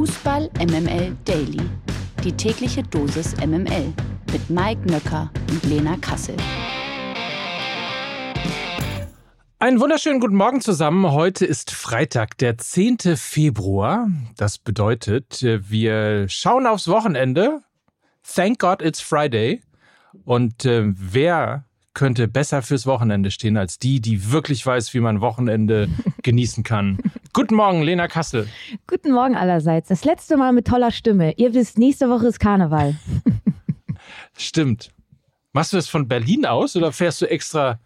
Fußball MML Daily. Die tägliche Dosis MML mit Mike Nöcker und Lena Kassel. Einen wunderschönen guten Morgen zusammen. Heute ist Freitag, der 10. Februar. Das bedeutet, wir schauen aufs Wochenende. Thank God it's Friday. Und äh, wer könnte besser fürs Wochenende stehen als die, die wirklich weiß, wie man Wochenende genießen kann. Guten Morgen, Lena Kassel. Guten Morgen allerseits. Das letzte Mal mit toller Stimme. Ihr wisst, nächste Woche ist Karneval. Stimmt. Machst du das von Berlin aus oder fährst du extra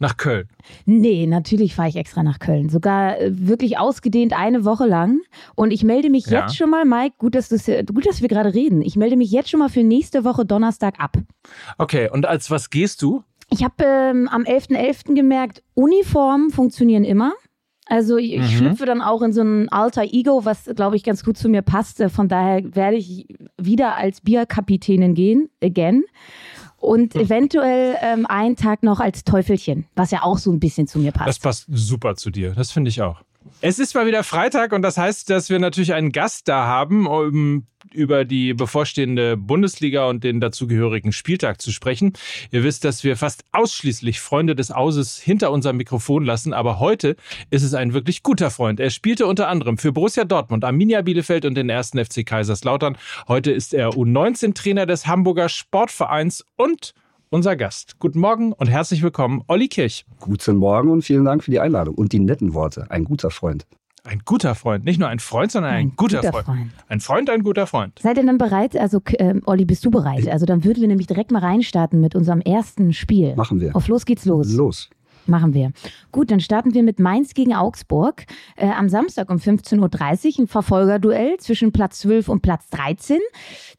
nach Köln? Nee, natürlich fahre ich extra nach Köln. Sogar äh, wirklich ausgedehnt eine Woche lang. Und ich melde mich ja. jetzt schon mal, Mike, gut dass, gut, dass wir gerade reden. Ich melde mich jetzt schon mal für nächste Woche Donnerstag ab. Okay, und als was gehst du? Ich habe ähm, am 11.11. .11. gemerkt, Uniformen funktionieren immer. Also ich, mhm. schlüpfe dann auch in so ein alter Ego, was, glaube ich, ganz gut zu mir passt. Von daher werde ich wieder als Bierkapitänin gehen, again. Und mhm. eventuell ähm, einen Tag noch als Teufelchen, was ja auch so ein bisschen zu mir passt. Das passt super zu dir, das finde ich auch. Es ist mal wieder Freitag und das heißt, dass wir natürlich einen Gast da haben, um über die bevorstehende Bundesliga und den dazugehörigen Spieltag zu sprechen. Ihr wisst, dass wir fast ausschließlich Freunde des Auses hinter unserem Mikrofon lassen, aber heute ist es ein wirklich guter Freund. Er spielte unter anderem für Borussia Dortmund, Arminia Bielefeld und den ersten FC Kaiserslautern. Heute ist er U19-Trainer des Hamburger Sportvereins und unser Gast. Guten Morgen und herzlich willkommen, Olli Kirch. Guten Morgen und vielen Dank für die Einladung und die netten Worte. Ein guter Freund. Ein guter Freund, nicht nur ein Freund, sondern ein, ein guter, guter Freund. Freund. Ein Freund, ein guter Freund. Seid ihr dann bereit? Also, äh, Olli, bist du bereit? Also, dann würden wir nämlich direkt mal reinstarten mit unserem ersten Spiel. Machen wir. Auf los geht's los. Los. Machen wir. Gut, dann starten wir mit Mainz gegen Augsburg. Äh, am Samstag um 15.30 Uhr ein Verfolgerduell zwischen Platz 12 und Platz 13.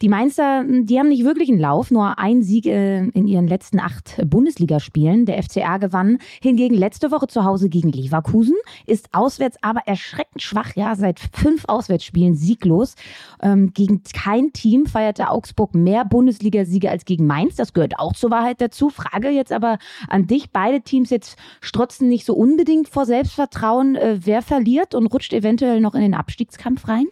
Die Mainzer, die haben nicht wirklich einen Lauf, nur ein Sieg äh, in ihren letzten acht Bundesligaspielen. Der FCA gewann hingegen letzte Woche zu Hause gegen Leverkusen, ist auswärts aber erschreckend schwach, ja, seit fünf Auswärtsspielen sieglos. Ähm, gegen kein Team feierte Augsburg mehr Bundesligasiege als gegen Mainz. Das gehört auch zur Wahrheit dazu. Frage jetzt aber an dich, beide Teams jetzt strotzen nicht so unbedingt vor Selbstvertrauen. Äh, wer verliert und rutscht eventuell noch in den Abstiegskampf rein?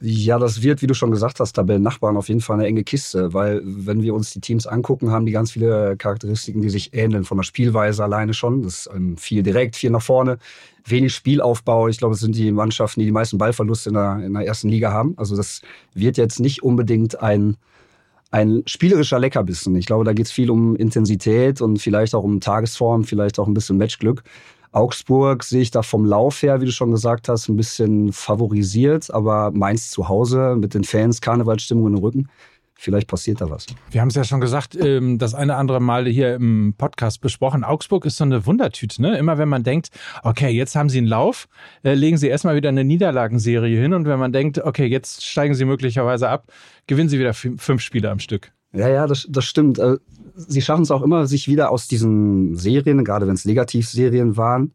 Ja, das wird, wie du schon gesagt hast, Tabellennachbarn auf jeden Fall eine enge Kiste, weil wenn wir uns die Teams angucken, haben die ganz viele Charakteristiken, die sich ähneln von der Spielweise alleine schon. Das ist ähm, viel direkt, viel nach vorne, wenig Spielaufbau. Ich glaube, es sind die Mannschaften, die die meisten Ballverluste in der, in der ersten Liga haben. Also das wird jetzt nicht unbedingt ein ein spielerischer Leckerbissen. Ich glaube, da geht es viel um Intensität und vielleicht auch um Tagesform, vielleicht auch ein bisschen Matchglück. Augsburg sehe ich da vom Lauf her, wie du schon gesagt hast, ein bisschen favorisiert, aber Mainz zu Hause mit den Fans, Karnevalsstimmung in den Rücken vielleicht passiert da was. Wir haben es ja schon gesagt, ähm, das eine andere Mal hier im Podcast besprochen. Augsburg ist so eine Wundertüte. Ne? Immer wenn man denkt, okay, jetzt haben sie einen Lauf, äh, legen sie erstmal wieder eine Niederlagenserie hin. Und wenn man denkt, okay, jetzt steigen sie möglicherweise ab, gewinnen sie wieder fünf Spiele am Stück. Ja, ja, das, das stimmt. Äh, sie schaffen es auch immer, sich wieder aus diesen Serien, gerade wenn es Negativserien waren,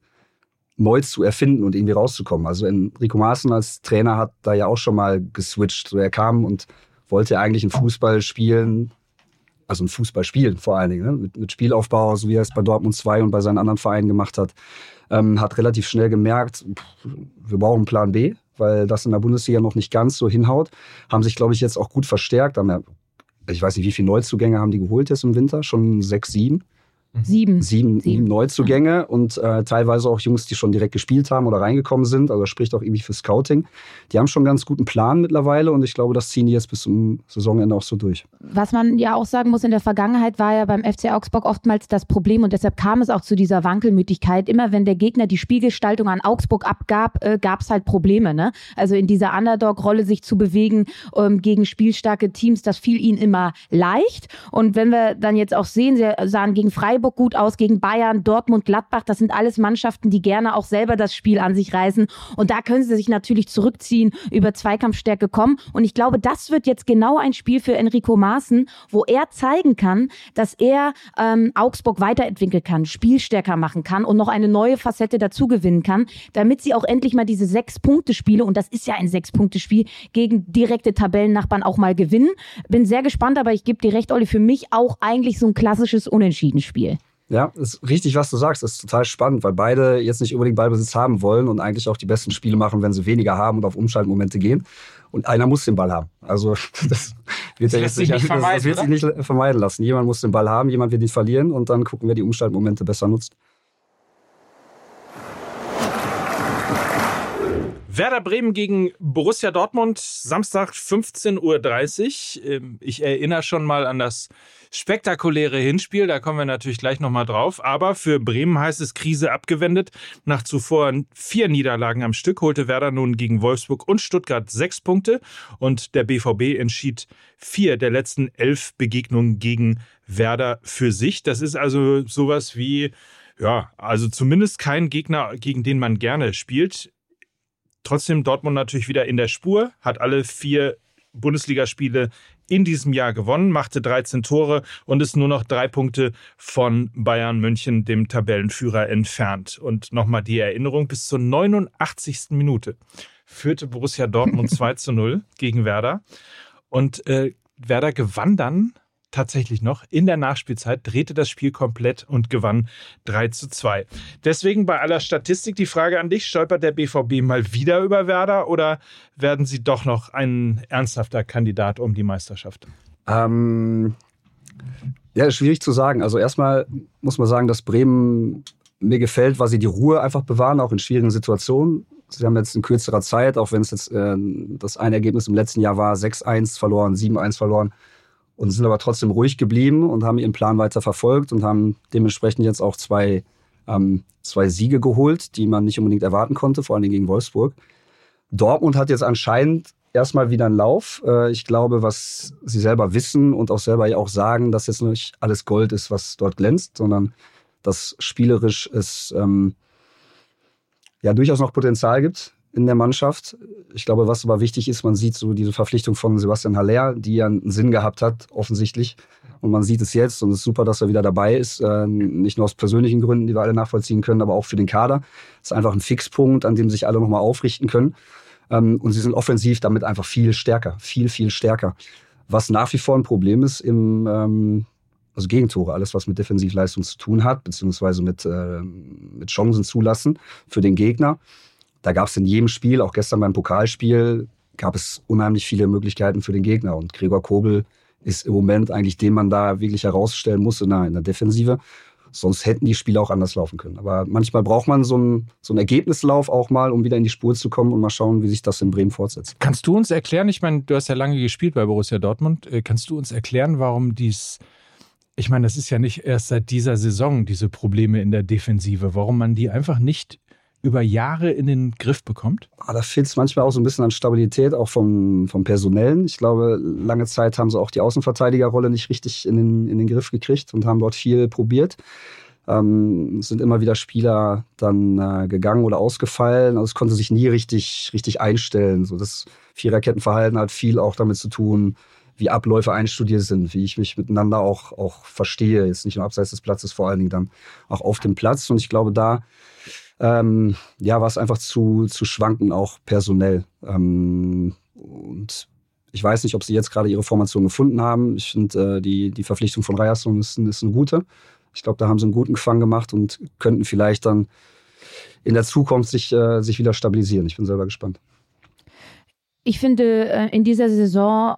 neu zu erfinden und irgendwie rauszukommen. Also Enrico Maaßen als Trainer hat da ja auch schon mal geswitcht. So er kam und wollte eigentlich ein Fußball spielen, also ein Fußball spielen vor allen Dingen, ne? mit, mit, Spielaufbau, so wie er es bei Dortmund 2 und bei seinen anderen Vereinen gemacht hat. Ähm, hat relativ schnell gemerkt, pff, wir brauchen einen Plan B, weil das in der Bundesliga noch nicht ganz so hinhaut. Haben sich, glaube ich, jetzt auch gut verstärkt. Haben ja, ich weiß nicht, wie viele Neuzugänge haben die geholt jetzt im Winter? Schon sechs, sieben. Mhm. Sieben. Sieben, Sieben. Neuzugänge und äh, teilweise auch Jungs, die schon direkt gespielt haben oder reingekommen sind. Also das spricht auch irgendwie für Scouting. Die haben schon einen ganz guten Plan mittlerweile und ich glaube, das ziehen die jetzt bis zum Saisonende auch so durch. Was man ja auch sagen muss, in der Vergangenheit war ja beim FC Augsburg oftmals das Problem und deshalb kam es auch zu dieser Wankelmütigkeit. Immer wenn der Gegner die Spielgestaltung an Augsburg abgab, äh, gab es halt Probleme. Ne? Also in dieser Underdog-Rolle sich zu bewegen ähm, gegen spielstarke Teams, das fiel ihnen immer leicht. Und wenn wir dann jetzt auch sehen, sie sahen gegen Freiburg Freiburg gut aus, gegen Bayern, Dortmund, Gladbach. Das sind alles Mannschaften, die gerne auch selber das Spiel an sich reißen. Und da können sie sich natürlich zurückziehen, über Zweikampfstärke kommen. Und ich glaube, das wird jetzt genau ein Spiel für Enrico Maaßen, wo er zeigen kann, dass er ähm, Augsburg weiterentwickeln kann, spielstärker machen kann und noch eine neue Facette dazu gewinnen kann, damit sie auch endlich mal diese Sechs-Punkte-Spiele, und das ist ja ein Sechs-Punkte-Spiel, gegen direkte Tabellennachbarn auch mal gewinnen. Bin sehr gespannt, aber ich gebe dir recht, Olli, für mich auch eigentlich so ein klassisches Unentschieden-Spiel. Ja, ist richtig, was du sagst. Das ist total spannend, weil beide jetzt nicht unbedingt Ballbesitz haben wollen und eigentlich auch die besten Spiele machen, wenn sie weniger haben und auf Umschaltmomente gehen. Und einer muss den Ball haben. Also das wird, das, sich, nicht das, das wird sich nicht vermeiden lassen. Jemand muss den Ball haben, jemand wird ihn verlieren und dann gucken, wer die Umschaltmomente besser nutzt. Werder Bremen gegen Borussia Dortmund, Samstag 15.30 Uhr. Ähm, ich erinnere schon mal an das spektakuläre Hinspiel, da kommen wir natürlich gleich nochmal drauf. Aber für Bremen heißt es Krise abgewendet. Nach zuvor vier Niederlagen am Stück holte Werder nun gegen Wolfsburg und Stuttgart sechs Punkte und der BVB entschied vier der letzten elf Begegnungen gegen Werder für sich. Das ist also sowas wie ja, also zumindest kein Gegner, gegen den man gerne spielt. Trotzdem Dortmund natürlich wieder in der Spur, hat alle vier Bundesligaspiele in diesem Jahr gewonnen, machte 13 Tore und ist nur noch drei Punkte von Bayern München, dem Tabellenführer, entfernt. Und nochmal die Erinnerung, bis zur 89. Minute führte Borussia Dortmund 2 zu 0 gegen Werder. Und äh, Werder gewann dann tatsächlich noch in der Nachspielzeit, drehte das Spiel komplett und gewann 3 zu 2. Deswegen bei aller Statistik die Frage an dich, stolpert der BVB mal wieder über Werder oder werden sie doch noch ein ernsthafter Kandidat um die Meisterschaft? Ähm, ja, schwierig zu sagen. Also erstmal muss man sagen, dass Bremen mir gefällt, weil sie die Ruhe einfach bewahren, auch in schwierigen Situationen. Sie haben jetzt in kürzerer Zeit, auch wenn es jetzt äh, das eine Ergebnis im letzten Jahr war, 6-1 verloren, 7-1 verloren, und sind aber trotzdem ruhig geblieben und haben ihren Plan weiter verfolgt und haben dementsprechend jetzt auch zwei, ähm, zwei Siege geholt, die man nicht unbedingt erwarten konnte, vor allen Dingen gegen Wolfsburg. Dortmund hat jetzt anscheinend erstmal wieder einen Lauf. Äh, ich glaube, was sie selber wissen und auch selber ja auch sagen, dass jetzt nicht alles Gold ist, was dort glänzt, sondern dass spielerisch es ähm, ja durchaus noch Potenzial gibt in der Mannschaft. Ich glaube, was aber wichtig ist, man sieht so diese Verpflichtung von Sebastian Haller, die ja einen Sinn gehabt hat, offensichtlich. Und man sieht es jetzt und es ist super, dass er wieder dabei ist. Äh, nicht nur aus persönlichen Gründen, die wir alle nachvollziehen können, aber auch für den Kader. Es ist einfach ein Fixpunkt, an dem sich alle nochmal aufrichten können. Ähm, und sie sind offensiv damit einfach viel stärker, viel, viel stärker. Was nach wie vor ein Problem ist im, ähm, also Gegentore, alles was mit Defensivleistung zu tun hat, beziehungsweise mit, äh, mit Chancen zulassen für den Gegner da gab es in jedem Spiel, auch gestern beim Pokalspiel, gab es unheimlich viele Möglichkeiten für den Gegner. Und Gregor Kobel ist im Moment eigentlich den man da wirklich herausstellen muss in der, in der Defensive. Sonst hätten die Spiele auch anders laufen können. Aber manchmal braucht man so einen, so einen Ergebnislauf auch mal, um wieder in die Spur zu kommen und mal schauen, wie sich das in Bremen fortsetzt. Kannst du uns erklären, ich meine, du hast ja lange gespielt bei Borussia Dortmund, äh, kannst du uns erklären, warum dies, ich meine, das ist ja nicht erst seit dieser Saison diese Probleme in der Defensive, warum man die einfach nicht über Jahre in den Griff bekommt? Ah, da fehlt es manchmal auch so ein bisschen an Stabilität, auch vom, vom Personellen. Ich glaube, lange Zeit haben sie auch die Außenverteidigerrolle nicht richtig in den, in den Griff gekriegt und haben dort viel probiert. Ähm, sind immer wieder Spieler dann äh, gegangen oder ausgefallen. Also es konnte sich nie richtig, richtig einstellen. So das Viererkettenverhalten hat viel auch damit zu tun, wie Abläufe einstudiert sind, wie ich mich miteinander auch, auch verstehe. Jetzt nicht nur abseits des Platzes, vor allen Dingen dann auch auf dem Platz. Und ich glaube, da ähm, ja, war es einfach zu, zu schwanken, auch personell. Ähm, und ich weiß nicht, ob sie jetzt gerade ihre Formation gefunden haben. Ich finde, äh, die, die Verpflichtung von Ryerson ist, ist eine gute. Ich glaube, da haben sie einen guten Gefang gemacht und könnten vielleicht dann in der Zukunft sich, äh, sich wieder stabilisieren. Ich bin selber gespannt. Ich finde, äh, in dieser Saison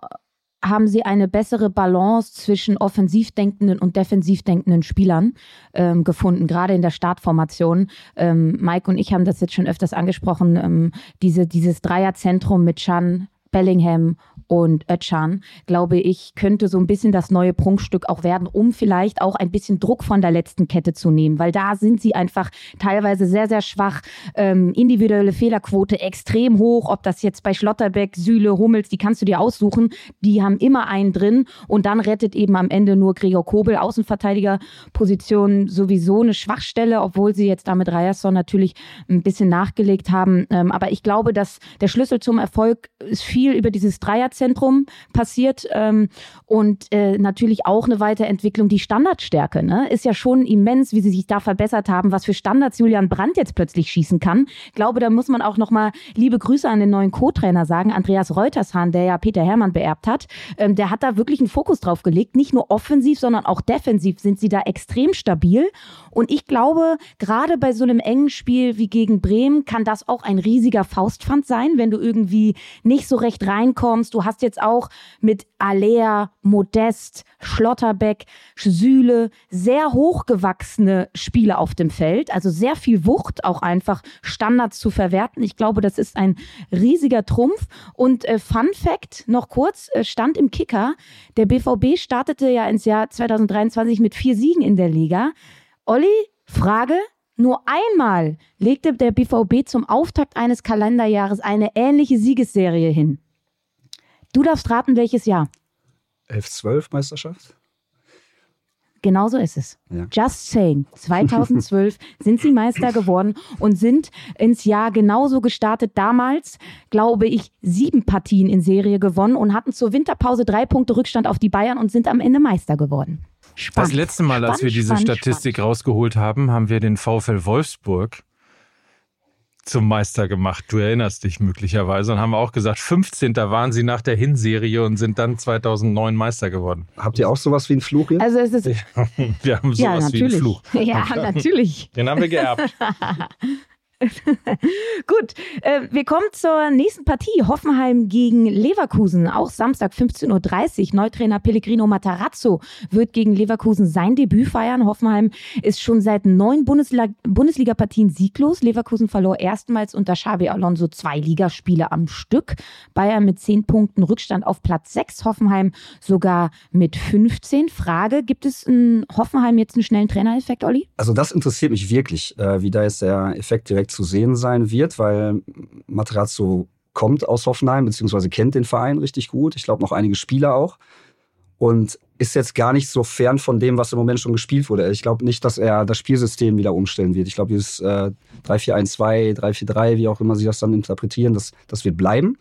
haben sie eine bessere Balance zwischen offensiv denkenden und defensiv denkenden Spielern ähm, gefunden, gerade in der Startformation. Ähm, Mike und ich haben das jetzt schon öfters angesprochen, ähm, diese, dieses Dreierzentrum mit Chan, Bellingham und Ötchan, glaube ich, könnte so ein bisschen das neue Prunkstück auch werden, um vielleicht auch ein bisschen Druck von der letzten Kette zu nehmen, weil da sind sie einfach teilweise sehr, sehr schwach. Ähm, individuelle Fehlerquote extrem hoch, ob das jetzt bei Schlotterbeck, Süle, Hummels, die kannst du dir aussuchen. Die haben immer einen drin und dann rettet eben am Ende nur Gregor Kobel, Außenverteidigerposition sowieso eine Schwachstelle, obwohl sie jetzt damit Ryerson natürlich ein bisschen nachgelegt haben. Ähm, aber ich glaube, dass der Schlüssel zum Erfolg ist viel über dieses Dreierzentrum Ballbesitzzentrum passiert ähm, und äh, natürlich auch eine Weiterentwicklung. Die Standardstärke ne, ist ja schon immens, wie sie sich da verbessert haben, was für Standards Julian Brandt jetzt plötzlich schießen kann. Ich glaube, da muss man auch nochmal liebe Grüße an den neuen Co-Trainer sagen, Andreas Reutershahn, der ja Peter Hermann beerbt hat. Ähm, der hat da wirklich einen Fokus drauf gelegt. Nicht nur offensiv, sondern auch defensiv sind sie da extrem stabil. Und ich glaube, gerade bei so einem engen Spiel wie gegen Bremen kann das auch ein riesiger Faustpfand sein, wenn du irgendwie nicht so recht reinkommst. Du hast jetzt auch mit Alea, Modest, Schlotterbeck, Sühle sehr hochgewachsene Spiele auf dem Feld. Also sehr viel Wucht, auch einfach Standards zu verwerten. Ich glaube, das ist ein riesiger Trumpf. Und äh, Fun Fact, noch kurz, äh, stand im Kicker, der BVB startete ja ins Jahr 2023 mit vier Siegen in der Liga. Olli, Frage, nur einmal legte der BVB zum Auftakt eines Kalenderjahres eine ähnliche Siegesserie hin. Du darfst raten, welches Jahr. 11-12 Meisterschaft? Genau so ist es. Ja. Just saying. 2012 sind sie Meister geworden und sind ins Jahr genauso gestartet. Damals, glaube ich, sieben Partien in Serie gewonnen und hatten zur Winterpause drei Punkte Rückstand auf die Bayern und sind am Ende Meister geworden. Spannend. Das letzte Mal, als Spannend, wir diese spannend, Statistik rausgeholt haben, haben wir den VfL Wolfsburg zum Meister gemacht. Du erinnerst dich möglicherweise und haben auch gesagt, 15. waren sie nach der Hinserie und sind dann 2009 Meister geworden. Habt ihr auch sowas wie einen Fluch hier? Also es ist Wir haben sowas ja wie einen. Fluch. Ja, natürlich. Den haben wir geerbt. Gut, äh, wir kommen zur nächsten Partie. Hoffenheim gegen Leverkusen. Auch Samstag 15.30 Uhr. Neutrainer Pellegrino Matarazzo wird gegen Leverkusen sein Debüt feiern. Hoffenheim ist schon seit neun Bundesliga- Bundesliga-Partien sieglos. Leverkusen verlor erstmals unter Xabi Alonso zwei Ligaspiele am Stück. Bayern mit zehn Punkten Rückstand auf Platz sechs. Hoffenheim sogar mit 15. Frage, gibt es in Hoffenheim jetzt einen schnellen Trainereffekt, Olli? Also das interessiert mich wirklich, äh, wie da jetzt der Effekt direkt zu sehen sein wird, weil Materazzo kommt aus Hoffenheim, beziehungsweise kennt den Verein richtig gut. Ich glaube noch einige Spieler auch. Und ist jetzt gar nicht so fern von dem, was im Moment schon gespielt wurde. Ich glaube nicht, dass er das Spielsystem wieder umstellen wird. Ich glaube, dieses äh, 3-4-1-2, 3-4-3, wie auch immer sie das dann interpretieren, das, das wird bleiben.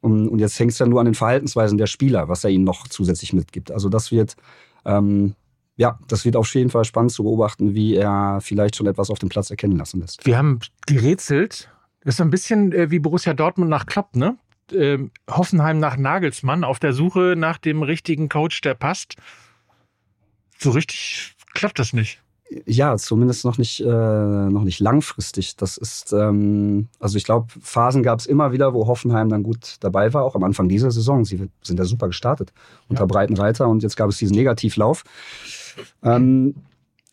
Und, und jetzt hängt es ja nur an den Verhaltensweisen der Spieler, was er ihnen noch zusätzlich mitgibt. Also das wird, ähm, ja, das wird auf jeden Fall spannend zu beobachten, wie er vielleicht schon etwas auf dem Platz erkennen lassen lässt. Wir haben gerätselt. Das ist so ein bisschen äh, wie Borussia Dortmund nach Klopp, ne? Ähm, Hoffenheim nach Nagelsmann auf der Suche nach dem richtigen Coach, der passt. So richtig klappt das nicht. Ja, zumindest noch nicht, äh, noch nicht langfristig. Das ist, ähm, also ich glaube, Phasen gab es immer wieder, wo Hoffenheim dann gut dabei war, auch am Anfang dieser Saison. Sie sind ja super gestartet unter Breitenreiter und jetzt gab es diesen Negativlauf. Ähm,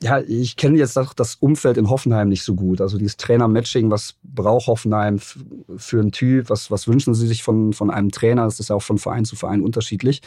ja, ich kenne jetzt auch das Umfeld in Hoffenheim nicht so gut. Also dieses Trainer-Matching, was braucht Hoffenheim für einen Typ? Was, was wünschen sie sich von, von einem Trainer? Das ist ja auch von Verein zu Verein unterschiedlich.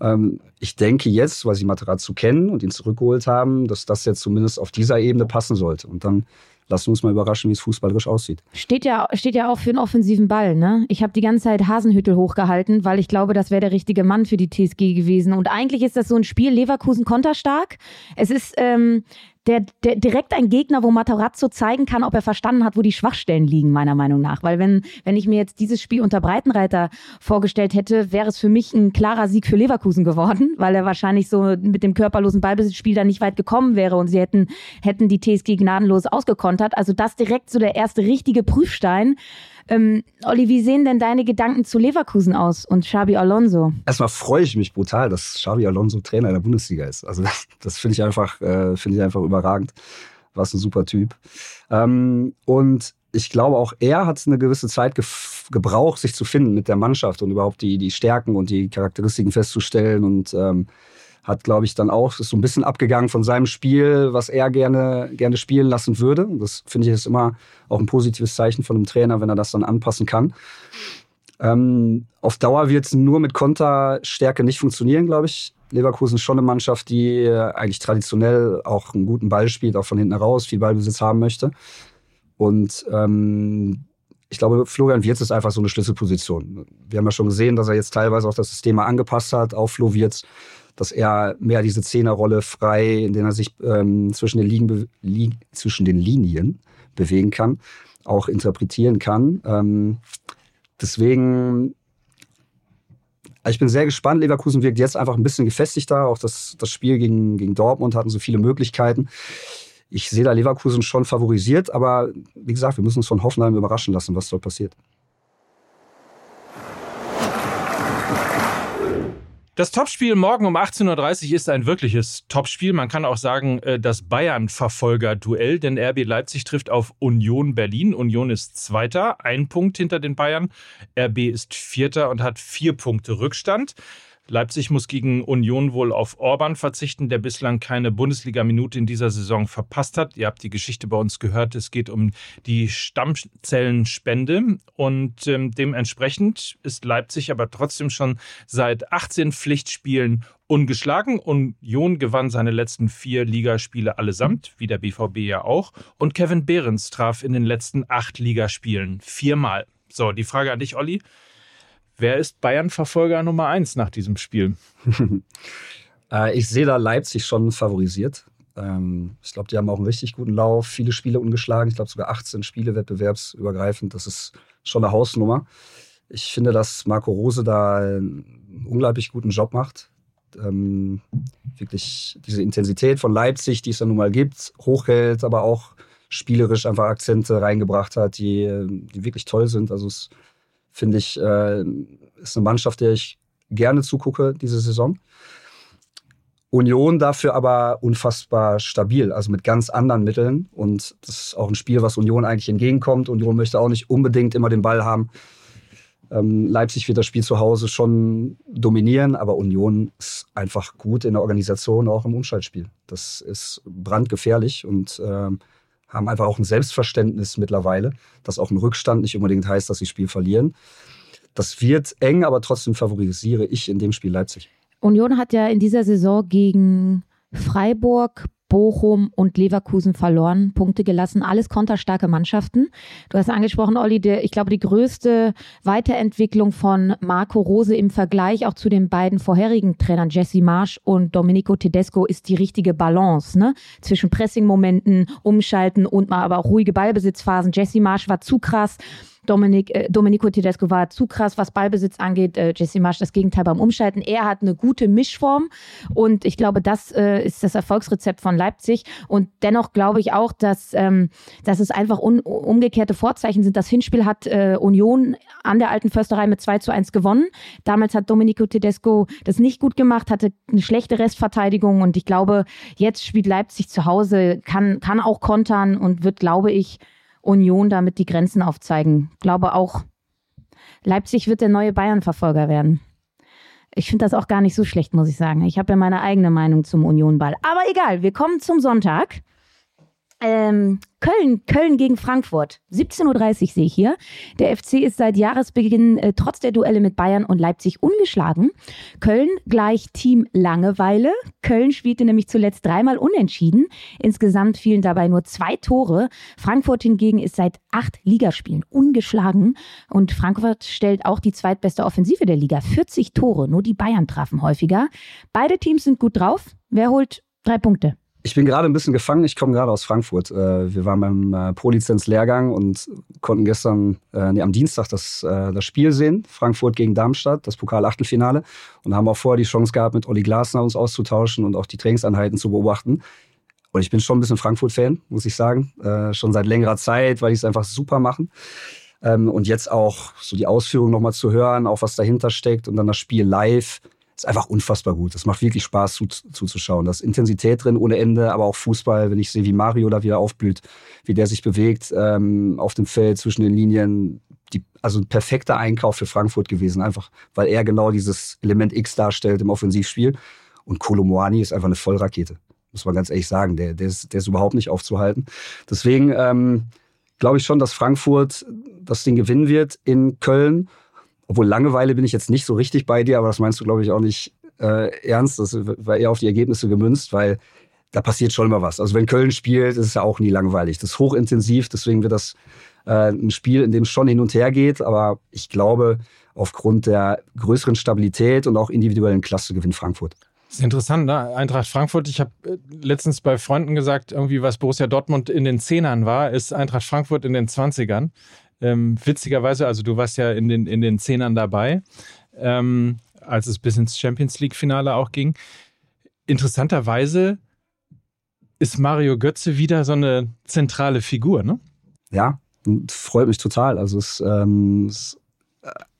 Ähm, ich denke jetzt, weil sie Materazzo kennen und ihn zurückgeholt haben, dass das jetzt zumindest auf dieser Ebene passen sollte. Und dann lassen uns mal überraschen, wie es fußballerisch aussieht. Steht ja, steht ja auch für einen offensiven Ball, ne? Ich habe die ganze Zeit Hasenhüttel hochgehalten, weil ich glaube, das wäre der richtige Mann für die TSG gewesen. Und eigentlich ist das so ein Spiel, Leverkusen konterstark. Es ist ähm, der, der, direkt ein Gegner, wo Matarazzo zeigen kann, ob er verstanden hat, wo die Schwachstellen liegen, meiner Meinung nach. Weil wenn, wenn ich mir jetzt dieses Spiel unter Breitenreiter vorgestellt hätte, wäre es für mich ein klarer Sieg für Leverkusen geworden, weil er wahrscheinlich so mit dem körperlosen Ballbesitzspiel dann nicht weit gekommen wäre und sie hätten, hätten die TSG gnadenlos ausgekontert. Also das direkt so der erste richtige Prüfstein. Ähm, Olli, wie sehen denn deine Gedanken zu Leverkusen aus und Xabi Alonso? Erstmal freue ich mich brutal, dass Xabi Alonso Trainer in der Bundesliga ist. Also das, das finde ich einfach, äh, finde ich einfach überragend. Was ein super Typ. Ähm, und ich glaube auch er hat eine gewisse Zeit gebraucht, sich zu finden mit der Mannschaft und überhaupt die, die Stärken und die Charakteristiken festzustellen und ähm, hat, glaube ich, dann auch, ist so ein bisschen abgegangen von seinem Spiel, was er gerne, gerne spielen lassen würde. Das finde ich ist immer auch ein positives Zeichen von einem Trainer, wenn er das dann anpassen kann. Ähm, auf Dauer wird es nur mit Konterstärke nicht funktionieren, glaube ich. Leverkusen ist schon eine Mannschaft, die äh, eigentlich traditionell auch einen guten Ball spielt, auch von hinten raus, viel Ballbesitz haben möchte. Und ähm, ich glaube, Florian Wirtz ist einfach so eine Schlüsselposition. Wir haben ja schon gesehen, dass er jetzt teilweise auch das System angepasst hat auf Flo Wirtz, dass er mehr diese Zehnerrolle frei, in der er sich ähm, zwischen, den Ligen li zwischen den Linien bewegen kann, auch interpretieren kann. Ähm, deswegen Also ich bin sehr gespannt. Leverkusen wirkt jetzt einfach ein bisschen gefestigter. Auch das, das Spiel gegen, gegen Dortmund hatten so viele Möglichkeiten. Ich sehe da Leverkusen schon favorisiert, aber wie gesagt, wir müssen uns von Hoffenheim überraschen lassen, was dort passiert. Das Topspiel morgen um 18.30 Uhr ist ein wirkliches Topspiel. Man kann auch sagen, äh, das Bayern-Verfolger-Duell, denn RB Leipzig trifft auf Union Berlin. Union ist Zweiter, ein Punkt hinter den Bayern. RB ist Vierter und hat vier Punkte Rückstand. Leipzig muss gegen Union wohl auf Orban verzichten, der bislang keine Bundesliga-Minute in dieser Saison verpasst hat. Ihr habt die Geschichte bei uns gehört. Es geht um die Stammzellenspende und ähm, dementsprechend ist Leipzig aber trotzdem schon seit 18 Pflichtspielen ungeschlagen. Union gewann seine letzten vier Ligaspiele allesamt, wie der BVB ja auch. Und Kevin Behrens traf in den letzten acht Ligaspielen viermal. So, die Frage an dich, Olli. Wer ist Bayern-Verfolger Nummer eins nach diesem Spiel? Äh, ich sehe da Leipzig schon favorisiert. Ähm, ich glaube, die haben auch einen richtig guten Lauf, viele Spiele ungeschlagen. Ich glaube sogar 18 Spiele wettbewerbsübergreifend. Das ist schon eine Hausnummer. Ich finde, dass Marco Rose da einen unglaublich guten Job macht. Ähm, wirklich diese Intensität von Leipzig, die es ja nun mal gibt, hochhält, aber auch spielerisch einfach Akzente reingebracht hat, die, die wirklich toll sind. Also es finde ich, äh, ist eine Mannschaft, der ich gerne zugucke diese Saison. Union dafür aber unfassbar stabil, also mit ganz anderen Mitteln. Und das ist auch ein Spiel, was Union eigentlich entgegenkommt. Union möchte auch nicht unbedingt immer den Ball haben. Ähm, Leipzig wird das Spiel zu Hause schon dominieren, aber Union ist einfach gut in der Organisation, auch im Umschaltspiel. Das ist brandgefährlich und ähm, haben einfach auch ein Selbstverständnis mittlerweile, dass auch ein Rückstand nicht unbedingt heißt, dass sie das Spiel verlieren. Das wird eng, aber trotzdem favorisiere ich in dem Spiel Leipzig. Union hat ja in dieser Saison gegen Freiburg, Bochum und Leverkusen verloren, Punkte gelassen, alles konterstarke Mannschaften. Du hast angesprochen, Olli, der, ich glaube, die größte Weiterentwicklung von Marco Rose im Vergleich auch zu den beiden vorherigen Trainern, Jesse Marsch und Domenico Tedesco, ist die richtige Balance ne? zwischen Pressing-Momenten, Umschalten und mal aber auch ruhige Ballbesitzphasen. Jesse Marsch war zu krass Dominik, äh, Domenico Tedesco war zu krass, was Ballbesitz angeht. Äh, Jesse Marsch das Gegenteil beim Umschalten. Er hat eine gute Mischform und ich glaube, das äh, ist das Erfolgsrezept von Leipzig. Und dennoch glaube ich auch, dass, ähm, dass es einfach umgekehrte Vorzeichen sind. Das Hinspiel hat äh, Union an der alten Försterei mit 2 zu 1 gewonnen. Damals hat Domenico Tedesco das nicht gut gemacht, hatte eine schlechte Restverteidigung und ich glaube, jetzt spielt Leipzig zu Hause, kann, kann auch kontern und wird, glaube ich, Union damit die Grenzen aufzeigen. Glaube auch, Leipzig wird der neue Bayern-Verfolger werden. Ich finde das auch gar nicht so schlecht, muss ich sagen. Ich habe ja meine eigene Meinung zum Union-Ball. Aber egal, wir kommen zum Sonntag. Ähm, Köln, Köln gegen Frankfurt. 17.30 Uhr sehe ich hier. Der FC ist seit Jahresbeginn äh, trotz der Duelle mit Bayern und Leipzig ungeschlagen. Köln gleich Team Langeweile. Köln spielte nämlich zuletzt dreimal unentschieden. Insgesamt fielen dabei nur zwei Tore. Frankfurt hingegen ist seit acht Ligaspielen ungeschlagen. Und Frankfurt stellt auch die zweitbeste Offensive der Liga. 40 Tore. Nur die Bayern trafen häufiger. Beide Teams sind gut drauf. Wer holt drei Punkte? Ich bin gerade ein bisschen gefangen. Ich komme gerade aus Frankfurt. Äh, wir waren beim äh, Pro-Lizenz-Lehrgang und konnten gestern, äh, nee, am Dienstag das, das Spiel sehen. Frankfurt gegen Darmstadt, das Pokal-Achtelfinale. Und haben auch vorher die Chance gehabt, mit Olli Glasner uns auszutauschen und auch die Trainingseinheiten zu beobachten. Und ich bin schon ein bisschen Frankfurt-Fan, muss ich sagen. Schon seit längerer Zeit, weil die es einfach super machen. Ähm, und jetzt auch so die Ausführungen nochmal zu hören, auch was dahinter steckt und dann das Spiel live ist einfach unfassbar gut. Das macht wirklich Spaß zuzuschauen. Da ist Intensität drin ohne Ende, aber auch Fußball, wenn ich sehe, wie Mario da wieder aufblüht, wie der sich bewegt ähm, auf dem Feld zwischen den Linien. Die, also ein perfekter Einkauf für Frankfurt gewesen, einfach weil er genau dieses Element X darstellt im Offensivspiel. Und Kolomoani ist einfach eine Vollrakete, muss man ganz ehrlich sagen. Der, der, ist, der ist überhaupt nicht aufzuhalten. Deswegen ähm, glaube ich schon, dass Frankfurt das Ding gewinnen wird in Köln. Obwohl Langeweile bin ich jetzt nicht so richtig bei dir, aber das meinst du, glaube ich, auch nicht äh, ernst. Das war eher auf die Ergebnisse gemünzt, weil da passiert schon immer was. Also wenn Köln spielt, ist es ja auch nie langweilig. Das ist hochintensiv, deswegen wird das äh, ein Spiel, in dem es schon hin und her geht. Aber ich glaube, aufgrund der größeren Stabilität und auch individuellen Klasse gewinnt Frankfurt. Das ist interessant, ne? Eintracht Frankfurt. Ich habe äh, letztens bei Freunden gesagt, irgendwie was Borussia Dortmund in den Zehnern war, ist Eintracht Frankfurt in den Zwanzigern. Ähm, witzigerweise, also du warst ja in den, in den Zehnern dabei. Ähm, als es bis ins Champions League-Finale auch ging. Interessanterweise ist Mario Götze wieder so eine zentrale Figur, ne? Ja, freut mich total. Also es, ähm, es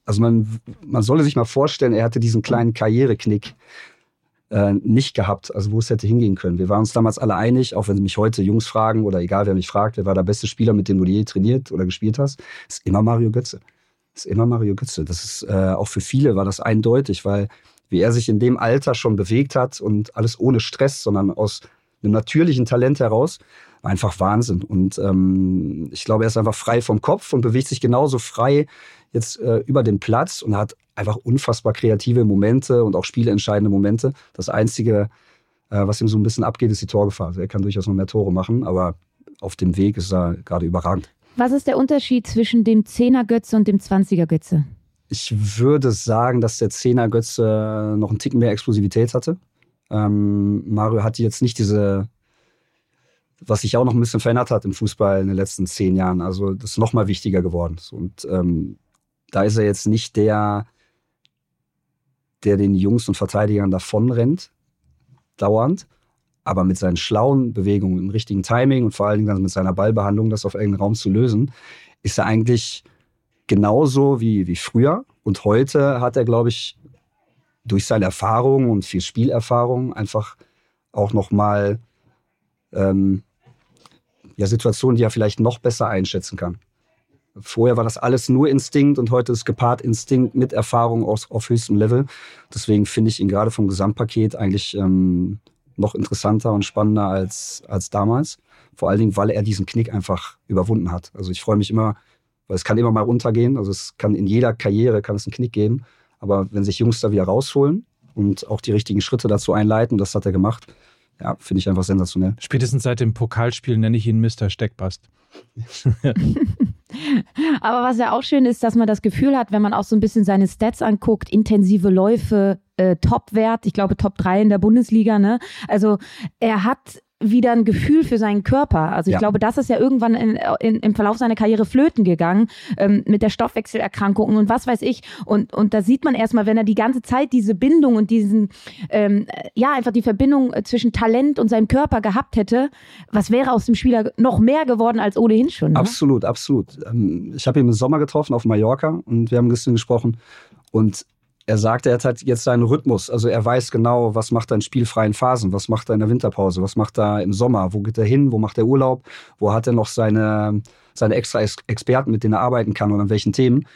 also man, man solle sich mal vorstellen, er hatte diesen kleinen Karriereknick äh, nicht gehabt, also wo es hätte hingehen können. Wir waren uns damals alle einig, auch wenn sie mich heute Jungs fragen oder egal wer mich fragt, wer war der beste Spieler, mit dem du je trainiert oder gespielt hast, ist immer Mario Götze. Ist immer Mario Götze. Das ist äh, auch für viele war das eindeutig, weil wie er sich in dem Alter schon bewegt hat und alles ohne Stress, sondern aus einem natürlichen Talent heraus, einfach Wahnsinn. Und ähm, ich glaube, er ist einfach frei vom Kopf und bewegt sich genauso frei jetzt äh, über den Platz und hat einfach unfassbar kreative Momente und auch spieleentscheidende Momente. Das Einzige, äh, was ihm so ein bisschen abgeht, ist die Torgefahr. Also er kann durchaus noch mehr Tore machen, aber auf dem Weg ist er gerade überragend. Was ist der Unterschied zwischen dem 10er Götze und dem 20er Götze? Ich würde sagen, dass der 10er Götze noch einen Ticken mehr Explosivität hatte. Ähm, Mario hatte jetzt nicht diese, was sich auch noch ein bisschen verändert hat im Fußball in den letzten zehn Jahren. Also das ist noch mal wichtiger geworden. Und ähm, da ist er jetzt nicht der, der den Jungs und Verteidigern davonrennt, dauernd, aber mit seinen schlauen Bewegungen, im richtigen Timing und vor allen Dingen dann mit seiner Ballbehandlung, das auf irgendeinen Raum zu lösen, ist er eigentlich genauso wie, wie früher. Und heute hat er, glaube ich, durch seine Erfahrung und viel Spielerfahrung einfach auch nochmal ähm, ja, Situationen, die er vielleicht noch besser einschätzen kann. Vorher war das alles nur Instinkt und heute ist gepaart Instinkt mit Erfahrung auf, auf höchstem Level. Deswegen finde ich ihn gerade vom Gesamtpaket eigentlich ähm, noch interessanter und spannender als, als damals. Vor allen Dingen, weil er diesen Knick einfach überwunden hat. Also ich freue mich immer, weil es kann immer mal runtergehen. Also es kann in jeder Karriere kann es einen Knick geben. Aber wenn sich Jungs da wieder rausholen und auch die richtigen Schritte dazu einleiten, das hat er gemacht, ja, finde ich einfach sensationell. Spätestens seit dem Pokalspiel nenne ich ihn Mr. Steckbast. Aber was ja auch schön ist, dass man das Gefühl hat, wenn man auch so ein bisschen seine Stats anguckt, intensive Läufe, äh, Top-Wert, ich glaube Top 3 in der Bundesliga, ne? Also er hat wieder ein Gefühl für seinen Körper. Also ich ja. glaube, das ist ja irgendwann in, in, im Verlauf seiner Karriere flöten gegangen ähm, mit der Stoffwechselerkrankung und was weiß ich. Und, und da sieht man erstmal, wenn er die ganze Zeit diese Bindung und diesen, ähm, ja, einfach die Verbindung äh, zwischen Talent und seinem Körper gehabt hätte, was wäre aus dem Spieler noch mehr geworden als ohnehin schon? Ne? Absolut, absolut. Ähm, ich habe ihn im Sommer getroffen auf Mallorca und wir haben ein bisschen gesprochen. Und er sagt, er hat jetzt seinen Rhythmus. Also er weiß genau, was macht er in spielfreien Phasen, was macht er in der Winterpause, was macht er im Sommer, wo geht er hin, wo macht er Urlaub, wo hat er noch seine, seine extra Experten, mit denen er arbeiten kann und an welchen Themen.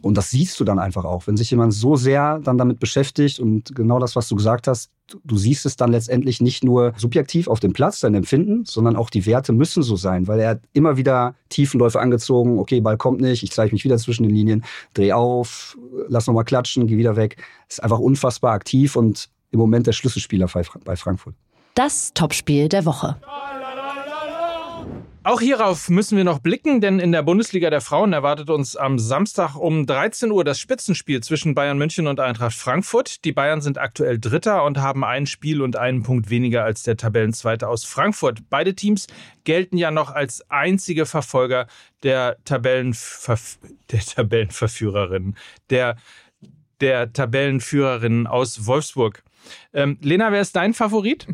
Und das siehst du dann einfach auch. Wenn sich jemand so sehr dann damit beschäftigt und genau das, was du gesagt hast, du siehst es dann letztendlich nicht nur subjektiv auf dem Platz, dein Empfinden, sondern auch die Werte müssen so sein, weil er hat immer wieder Tiefenläufe angezogen. Okay, Ball kommt nicht, ich zeige mich wieder zwischen den Linien, dreh auf, lass nochmal klatschen, geh wieder weg. Ist einfach unfassbar aktiv und im Moment der Schlüsselspieler bei Frankfurt. Das Topspiel der Woche. Auch hierauf müssen wir noch blicken, denn in der Bundesliga der Frauen erwartet uns am Samstag um 13 Uhr das Spitzenspiel zwischen Bayern München und Eintracht Frankfurt. Die Bayern sind aktuell Dritter und haben ein Spiel und einen Punkt weniger als der Tabellenzweite aus Frankfurt. Beide Teams gelten ja noch als einzige Verfolger der, Tabellenverf der Tabellenverführerin, der, der Tabellenführerin aus Wolfsburg. Ähm, Lena, wer ist dein Favorit?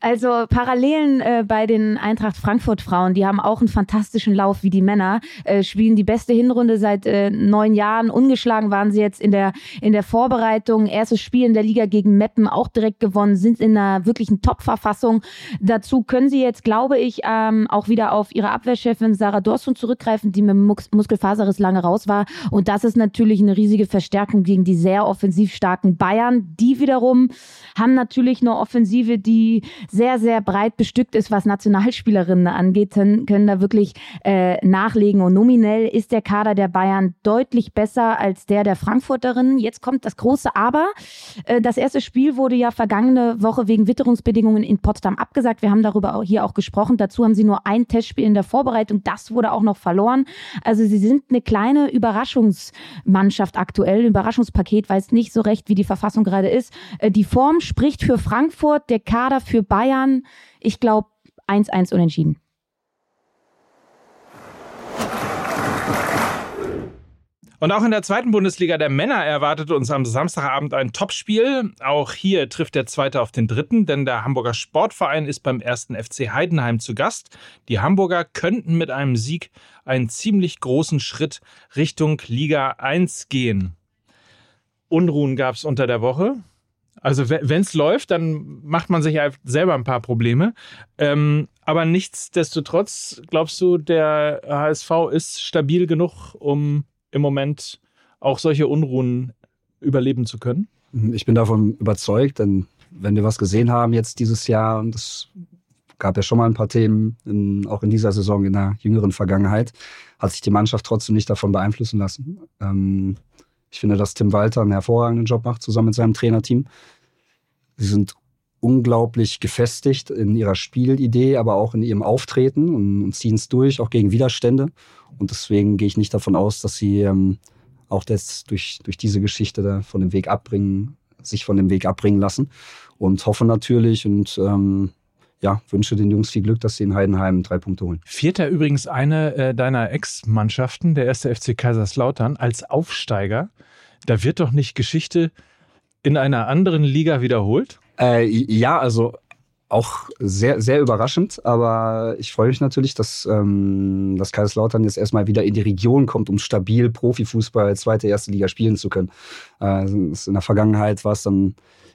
Also Parallelen äh, bei den Eintracht Frankfurt Frauen, die haben auch einen fantastischen Lauf wie die Männer, äh, spielen die beste Hinrunde seit äh, neun Jahren. Ungeschlagen waren sie jetzt in der, in der Vorbereitung. Erstes Spiel in der Liga gegen Meppen auch direkt gewonnen, sind in einer wirklichen Top-Verfassung. Dazu können sie jetzt, glaube ich, ähm, auch wieder auf ihre Abwehrchefin Sarah Dorsun zurückgreifen, die mit Mus Muskelfaserriss lange raus war. Und das ist natürlich eine riesige Verstärkung gegen die sehr offensiv starken Bayern, die wiederum haben natürlich eine Offensive, die sehr, sehr breit bestückt ist, was Nationalspielerinnen angeht, können, da wirklich äh, nachlegen. Und nominell ist der Kader der Bayern deutlich besser als der der Frankfurterinnen. Jetzt kommt das große Aber. Äh, das erste Spiel wurde ja vergangene Woche wegen Witterungsbedingungen in Potsdam abgesagt. Wir haben darüber hier auch gesprochen. Dazu haben sie nur ein Testspiel in der Vorbereitung. Das wurde auch noch verloren. Also sie sind eine kleine Überraschungsmannschaft aktuell. Überraschungspaket, weiß nicht so recht, wie die Verfassung gerade ist. Die Form spricht für Frankfurt, der Kader für Bayern. Ich glaube 1-1 unentschieden. Und auch in der zweiten Bundesliga der Männer erwartet uns am Samstagabend ein Topspiel. Auch hier trifft der Zweite auf den Dritten, denn der Hamburger Sportverein ist beim ersten FC Heidenheim zu Gast. Die Hamburger könnten mit einem Sieg einen ziemlich großen Schritt Richtung Liga 1 gehen. Unruhen gab es unter der Woche. Also wenn es läuft, dann macht man sich selber ein paar Probleme. Ähm, aber nichtsdestotrotz, glaubst du, der HSV ist stabil genug, um im Moment auch solche Unruhen überleben zu können? Ich bin davon überzeugt, denn wenn wir was gesehen haben jetzt dieses Jahr, und es gab ja schon mal ein paar Themen, in, auch in dieser Saison in der jüngeren Vergangenheit, hat sich die Mannschaft trotzdem nicht davon beeinflussen lassen. Ähm, ich finde, dass Tim Walter einen hervorragenden Job macht, zusammen mit seinem Trainerteam. Sie sind unglaublich gefestigt in ihrer Spielidee, aber auch in ihrem Auftreten und, ziehen es durch, auch gegen Widerstände. Und deswegen gehe ich nicht davon aus, dass sie ähm, auch das durch, durch diese Geschichte da von dem Weg abbringen, sich von dem Weg abbringen lassen. Und hoffe natürlich und ähm, ja, wünsche den Jungs viel Glück, dass sie in Heidenheim drei Punkte holen. Vierter übrigens eine äh, deiner Ex-Mannschaften, der erste FC Kaiserslautern, als Aufsteiger. Da wird doch nicht Geschichte in einer anderen Liga wiederholt? Äh, ja, also auch sehr, sehr überraschend, aber ich freue mich natürlich, dass, ähm, dass Kaiserslautern jetzt erstmal wieder in die Region kommt, um stabil Profifußball zweite, erste Liga spielen zu können. Äh, in der Vergangenheit war es dann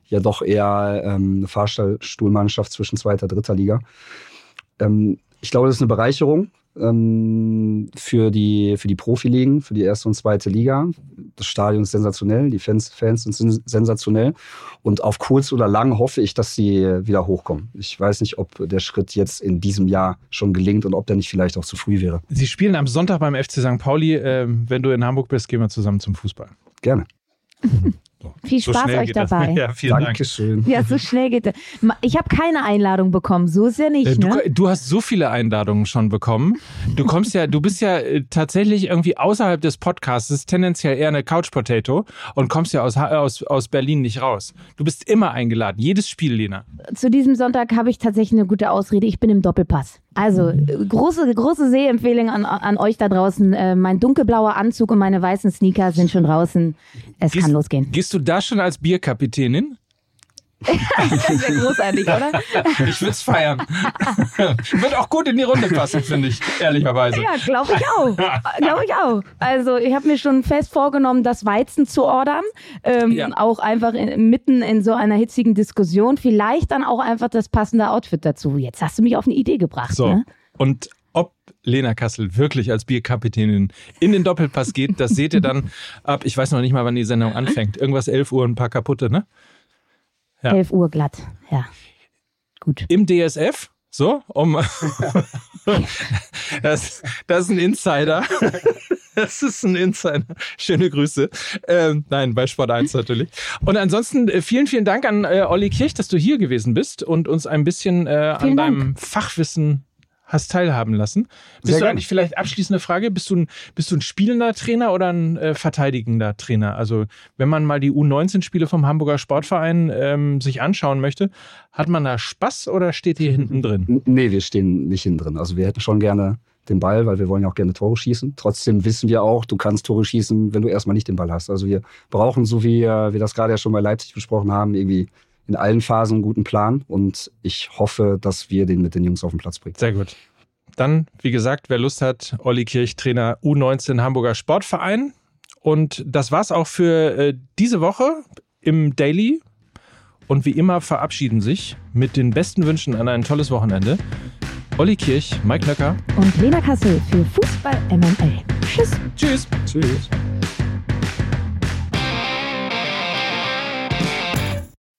ja doch eher ähm, eine Fahrstuhlmannschaft zwischen zweiter, dritter Liga. Ähm, ich glaube, das ist eine Bereicherung ähm, für die, für die Profiligen, für die erste und zweite Liga. Das Stadion ist sensationell, die Fans, Fans sind sensationell. Und auf kurz oder lang hoffe ich, dass sie wieder hochkommen. Ich weiß nicht, ob der Schritt jetzt in diesem Jahr schon gelingt und ob der nicht vielleicht auch zu früh wäre. Sie spielen am Sonntag beim FC St. Pauli. Ähm, wenn du in Hamburg bist, gehen wir zusammen zum Fußball. Gerne. So. Viel Spaß so euch dabei. Ja, vielen Dankeschön. Dank. Ja, so schnell geht es. Ich habe keine Einladung bekommen, so ist ja nicht. Äh, du, ne? du, hast so viele Einladungen schon bekommen. Du kommst ja, du bist ja äh, tatsächlich irgendwie außerhalb des Podcasts, tendenziell eher eine Couch Potato und kommst ja aus, aus, aus Berlin nicht raus. Du bist immer eingeladen, jedes Spiel, Lena. Zu diesem Sonntag habe ich tatsächlich eine gute Ausrede. Ich bin im Doppelpass. Also große, große Sehempfehlung an, an euch da draußen. Äh, mein dunkelblauer Anzug und meine weißen Sneaker sind schon draußen. Es gehst, kann losgehen. Gehst du da schon als Bierkapitänin? das wäre großartig, oder? Ich würde es feiern. Wird auch gut in die Runde passen, finde ich, ehrlicherweise. Ja, glaube ich auch. Glaube ich auch. Also ich habe mir schon fest vorgenommen, das Weizen zu ordern. Ähm, ja. Auch einfach in, mitten in so einer hitzigen Diskussion. Vielleicht dann auch einfach das passende Outfit dazu. Jetzt hast du mich auf eine Idee gebracht. So. Ne? Und ob Lena Kassel wirklich als Bierkapitänin in den Doppelpass geht, das seht ihr dann ab, ich weiß noch nicht mal, wann die Sendung anfängt. Irgendwas 11 Uhr, ein paar kaputte, ne? Ja. 11 Uhr glatt, ja. Gut. Im DSF, so, um. das, das ist ein Insider. Das ist ein Insider. Schöne Grüße. Ähm, nein, bei Sport 1 natürlich. Und ansonsten äh, vielen, vielen Dank an äh, Olli Kirch, dass du hier gewesen bist und uns ein bisschen äh, an deinem Fachwissen hast teilhaben lassen. Bist Sehr du eigentlich vielleicht abschließende Frage, bist du ein, bist du ein spielender Trainer oder ein äh, verteidigender Trainer? Also wenn man mal die U19-Spiele vom Hamburger Sportverein ähm, sich anschauen möchte, hat man da Spaß oder steht ihr hinten drin? Nee, wir stehen nicht hinten drin. Also wir hätten schon gerne den Ball, weil wir wollen ja auch gerne Tore schießen. Trotzdem wissen wir auch, du kannst Tore schießen, wenn du erstmal nicht den Ball hast. Also wir brauchen, so wie äh, wir das gerade ja schon bei Leipzig besprochen haben, irgendwie in allen Phasen einen guten Plan und ich hoffe, dass wir den mit den Jungs auf den Platz bringen. Sehr gut. Dann, wie gesagt, wer Lust hat, Olli Kirch, Trainer U19 Hamburger Sportverein. Und das war's auch für äh, diese Woche im Daily. Und wie immer verabschieden sich mit den besten Wünschen an ein tolles Wochenende Olli Kirch, Mike Nöcker und Lena Kassel für Fußball MML. Tschüss. Tschüss. Tschüss.